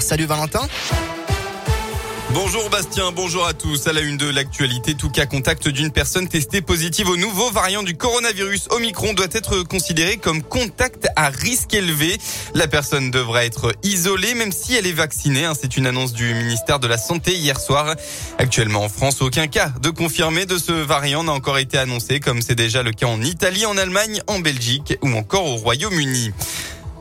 Salut Valentin. Bonjour Bastien, bonjour à tous. À la une de l'actualité, tout cas contact d'une personne testée positive au nouveau variant du coronavirus Omicron doit être considéré comme contact à risque élevé. La personne devra être isolée même si elle est vaccinée. Hein. C'est une annonce du ministère de la Santé hier soir. Actuellement en France, aucun cas de confirmé de ce variant n'a encore été annoncé comme c'est déjà le cas en Italie, en Allemagne, en Belgique ou encore au Royaume-Uni.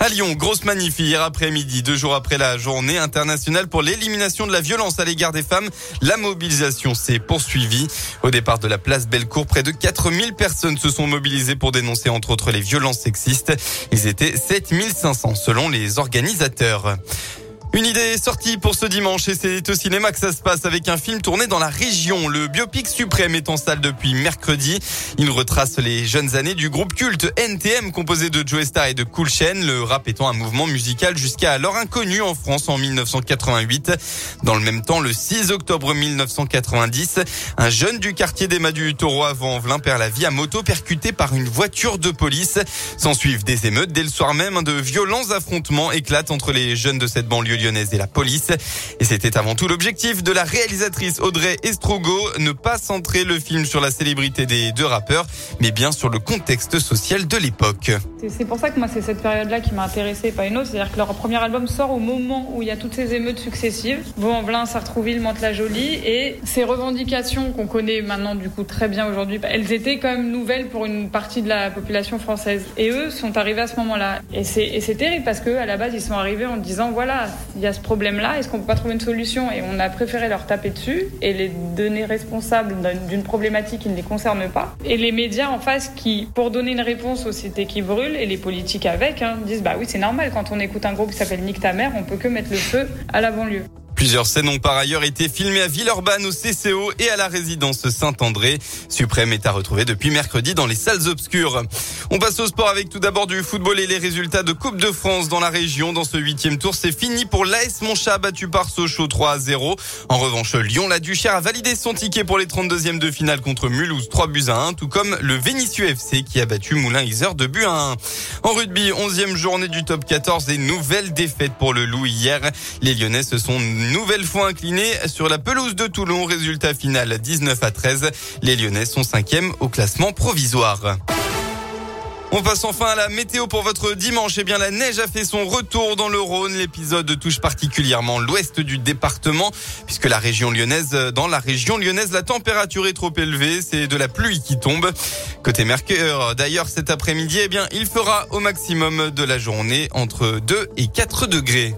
À Lyon, grosse manif hier après-midi, deux jours après la journée internationale pour l'élimination de la violence à l'égard des femmes. La mobilisation s'est poursuivie. Au départ de la place Bellecour, près de 4000 personnes se sont mobilisées pour dénoncer entre autres les violences sexistes. Ils étaient 7500 selon les organisateurs. Une idée sortie pour ce dimanche et c'est au cinéma que ça se passe avec un film tourné dans la région. Le biopic suprême est en salle depuis mercredi. Il retrace les jeunes années du groupe culte NTM composé de Joe Star et de Cool Chain, le rap étant un mouvement musical jusqu'à alors inconnu en France en 1988. Dans le même temps, le 6 octobre 1990, un jeune du quartier des du Taureau avant Velin perd la vie à moto percuté par une voiture de police. S'en suivent des émeutes dès le soir même, de violents affrontements éclatent entre les jeunes de cette banlieue et la police. Et c'était avant tout l'objectif de la réalisatrice Audrey Estrogo, ne pas centrer le film sur la célébrité des deux rappeurs, mais bien sur le contexte social de l'époque. C'est pour ça que moi c'est cette période-là qui m'a intéressée, pas une autre. C'est-à-dire que leur premier album sort au moment où il y a toutes ces émeutes successives. Vaux-en-Velin, Sartrouville, Mantes-la-Jolie. Et ces revendications qu'on connaît maintenant du coup très bien aujourd'hui, elles étaient quand même nouvelles pour une partie de la population française. Et eux sont arrivés à ce moment-là. Et c'est terrible parce qu'à la base ils sont arrivés en disant voilà, il y a ce problème-là, est-ce qu'on peut pas trouver une solution? Et on a préféré leur taper dessus et les donner responsables d'une problématique qui ne les concerne pas. Et les médias en face qui, pour donner une réponse aux cités qui brûlent et les politiques avec, hein, disent bah oui c'est normal quand on écoute un groupe qui s'appelle Nick ta mère, on peut que mettre le feu à la banlieue. Plusieurs scènes ont par ailleurs été filmées à Villeurbanne, au CCO et à la résidence Saint-André. Suprême est à retrouver depuis mercredi dans les salles obscures. On passe au sport avec tout d'abord du football et les résultats de Coupe de France dans la région. Dans ce huitième tour, c'est fini pour l'AS Monchat battu par Sochaux 3 à 0. En revanche, Lyon-La Duchère a validé son ticket pour les 32e de finale contre Mulhouse 3 buts à 1, tout comme le Vénissieux FC qui a battu Moulin-Iser 2 buts à 1. En rugby, 11e journée du top 14 et nouvelle défaite pour le Loup hier. Les Lyonnais se sont nouvelle fois inclinés sur la pelouse de Toulon. Résultat final 19 à 13. Les Lyonnais sont cinquièmes au classement provisoire. On passe enfin à la météo pour votre dimanche. Eh bien, la neige a fait son retour dans le Rhône. L'épisode touche particulièrement l'ouest du département, puisque la région lyonnaise, dans la région lyonnaise, la température est trop élevée. C'est de la pluie qui tombe. Côté Mercure, d'ailleurs, cet après-midi, eh bien, il fera au maximum de la journée entre 2 et 4 degrés.